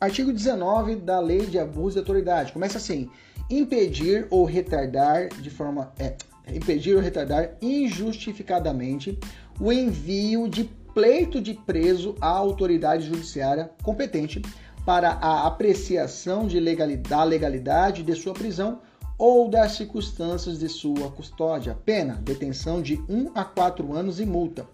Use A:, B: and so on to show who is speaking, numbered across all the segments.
A: Artigo 19 da Lei de Abuso de Autoridade. Começa assim: impedir ou retardar de forma é, impedir ou retardar injustificadamente o envio de pleito de preso à autoridade judiciária competente para a apreciação de legalidade, da legalidade de sua prisão ou das circunstâncias de sua custódia. Pena: detenção de 1 a 4 anos e multa.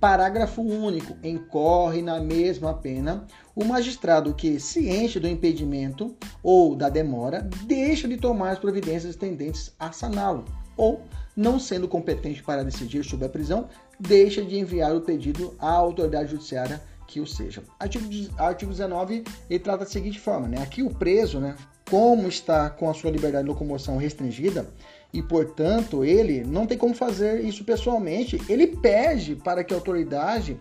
A: Parágrafo único. Incorre na mesma pena o magistrado que, ciente do impedimento ou da demora, deixa de tomar as providências tendentes a saná-lo, ou, não sendo competente para decidir sobre a prisão, deixa de enviar o pedido à autoridade judiciária que o seja. Artigo, artigo 19 ele trata da seguinte forma: né? aqui o preso, né, como está com a sua liberdade de locomoção restringida, e, portanto, ele não tem como fazer isso pessoalmente. Ele pede para que a autoridade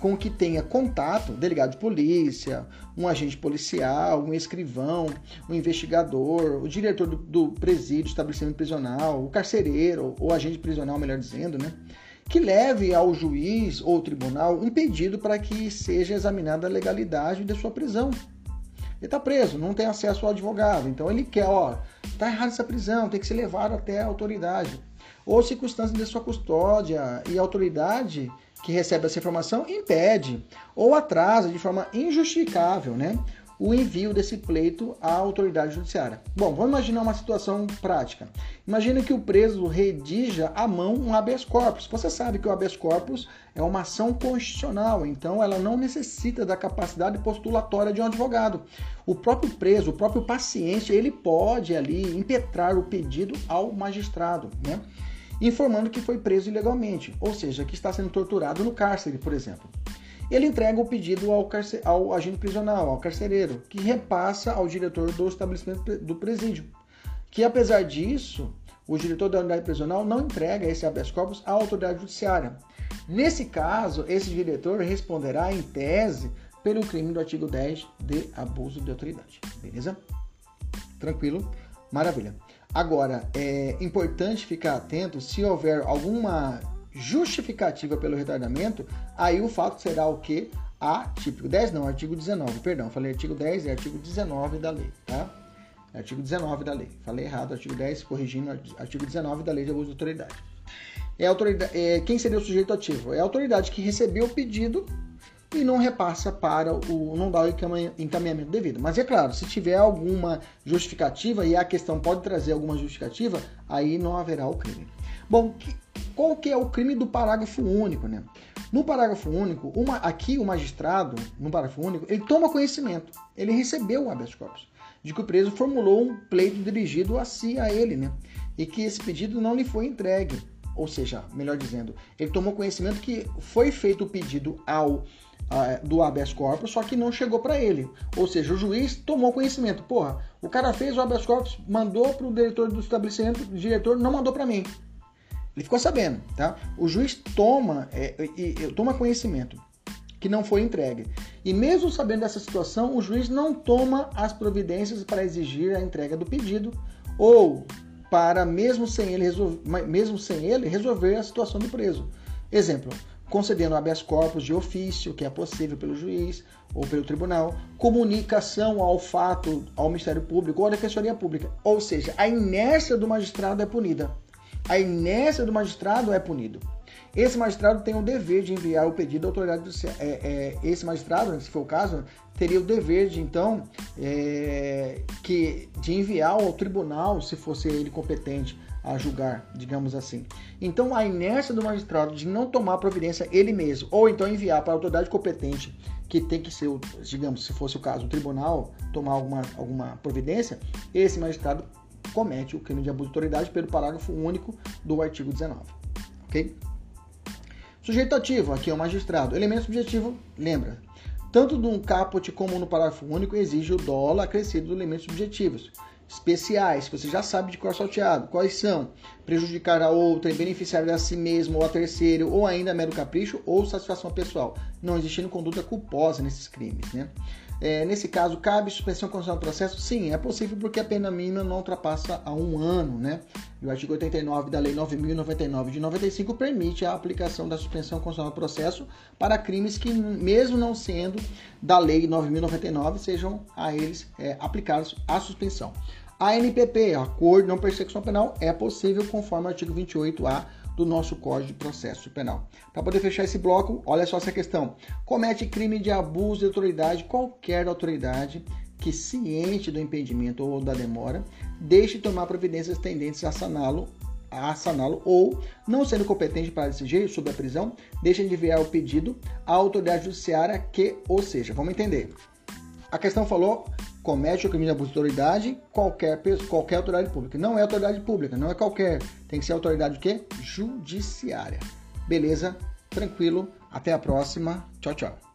A: com que tenha contato, delegado de polícia, um agente policial, um escrivão, um investigador, o diretor do, do presídio, estabelecimento prisional, o carcereiro, ou agente prisional, melhor dizendo, né? Que leve ao juiz ou tribunal um pedido para que seja examinada a legalidade de sua prisão. Ele está preso, não tem acesso ao advogado. Então ele quer, ó, tá errado essa prisão, tem que ser levado até a autoridade. Ou circunstâncias de sua custódia e a autoridade que recebe essa informação impede ou atrasa de forma injustificável, né? O envio desse pleito à autoridade judiciária. Bom, vamos imaginar uma situação prática. Imagina que o preso redija à mão um habeas corpus. Você sabe que o habeas corpus é uma ação constitucional, então ela não necessita da capacidade postulatória de um advogado. O próprio preso, o próprio paciente, ele pode ali impetrar o pedido ao magistrado, né? Informando que foi preso ilegalmente, ou seja, que está sendo torturado no cárcere, por exemplo ele entrega o pedido ao, ao, agente prisional, ao carcereiro, que repassa ao diretor do estabelecimento do presídio. Que apesar disso, o diretor da unidade prisional não entrega esse habeas corpus à autoridade judiciária. Nesse caso, esse diretor responderá em tese pelo crime do artigo 10 de abuso de autoridade. Beleza? Tranquilo? Maravilha. Agora, é importante ficar atento se houver alguma justificativa pelo retardamento, aí o fato será o que? Artigo 10 não, artigo 19, perdão, falei artigo 10, é artigo 19 da lei, tá? É artigo 19 da lei. Falei errado, artigo 10, corrigindo, artigo 19 da lei de abuso de autoridade. É autoridade é, quem seria o sujeito ativo? É a autoridade que recebeu o pedido e não repassa para o. não dá o encaminhamento devido. Mas é claro, se tiver alguma justificativa, e a questão pode trazer alguma justificativa, aí não haverá o crime. Bom, qual que é o crime do parágrafo único, né? No parágrafo único, uma, aqui o magistrado, no parágrafo único, ele toma conhecimento, ele recebeu o habeas corpus, de que o preso formulou um pleito dirigido a si, a ele, né? E que esse pedido não lhe foi entregue. Ou seja, melhor dizendo, ele tomou conhecimento que foi feito o pedido ao do habeas corpus, só que não chegou para ele. Ou seja, o juiz tomou conhecimento. Porra, o cara fez o habeas corpus, mandou para o diretor do estabelecimento, o diretor não mandou para mim. Ele ficou sabendo, tá? O juiz toma, é, é, toma conhecimento que não foi entregue. E mesmo sabendo dessa situação, o juiz não toma as providências para exigir a entrega do pedido ou para, mesmo sem ele, mesmo sem ele resolver a situação do preso. Exemplo, concedendo habeas corpus de ofício, que é possível pelo juiz ou pelo tribunal, comunicação ao fato ao Ministério Público ou à Defensoria Pública. Ou seja, a inércia do magistrado é punida a inércia do magistrado é punido. Esse magistrado tem o dever de enviar o pedido à autoridade judicial. É, é, esse magistrado, se for o caso, teria o dever de então é, que de enviar ao tribunal, se fosse ele competente a julgar, digamos assim. Então, a inércia do magistrado de não tomar providência ele mesmo, ou então enviar para a autoridade competente, que tem que ser, digamos, se fosse o caso, o tribunal tomar alguma, alguma providência, esse magistrado comete o crime de abuso de autoridade pelo parágrafo único do artigo 19. Ok? Sujeito ativo, aqui é o magistrado. Elemento subjetivo, lembra? Tanto no caput como no parágrafo único exige o dolo acrescido dos elementos subjetivos especiais, que você já sabe de cor salteado. Quais são? Prejudicar a outra, beneficiar a si mesmo ou a terceiro, ou ainda mero capricho ou satisfação pessoal. Não existindo conduta culposa nesses crimes, né? É, nesse caso, cabe suspensão condicional do processo? Sim, é possível porque a pena mínima não ultrapassa a um ano, né? E o artigo 89 da Lei 9.099 de 95 permite a aplicação da suspensão condicional do processo para crimes que, mesmo não sendo da Lei 9.099, sejam a eles é, aplicados a suspensão. A NPP, Acordo de Não Persecução Penal, é possível conforme o artigo 28A do nosso Código de Processo Penal. Para poder fechar esse bloco, olha só essa questão. Comete crime de abuso de autoridade qualquer autoridade que, ciente do impedimento ou da demora, deixe tomar providências tendentes a saná-lo a saná-lo ou, não sendo competente para decidir sobre a prisão, deixa de enviar o pedido à autoridade judiciária que, ou seja, vamos entender. A questão falou comete o crime de abuso de autoridade qualquer, qualquer autoridade pública. Não é autoridade pública, não é qualquer. Tem que ser autoridade o quê? Judiciária. Beleza? Tranquilo. Até a próxima. Tchau, tchau.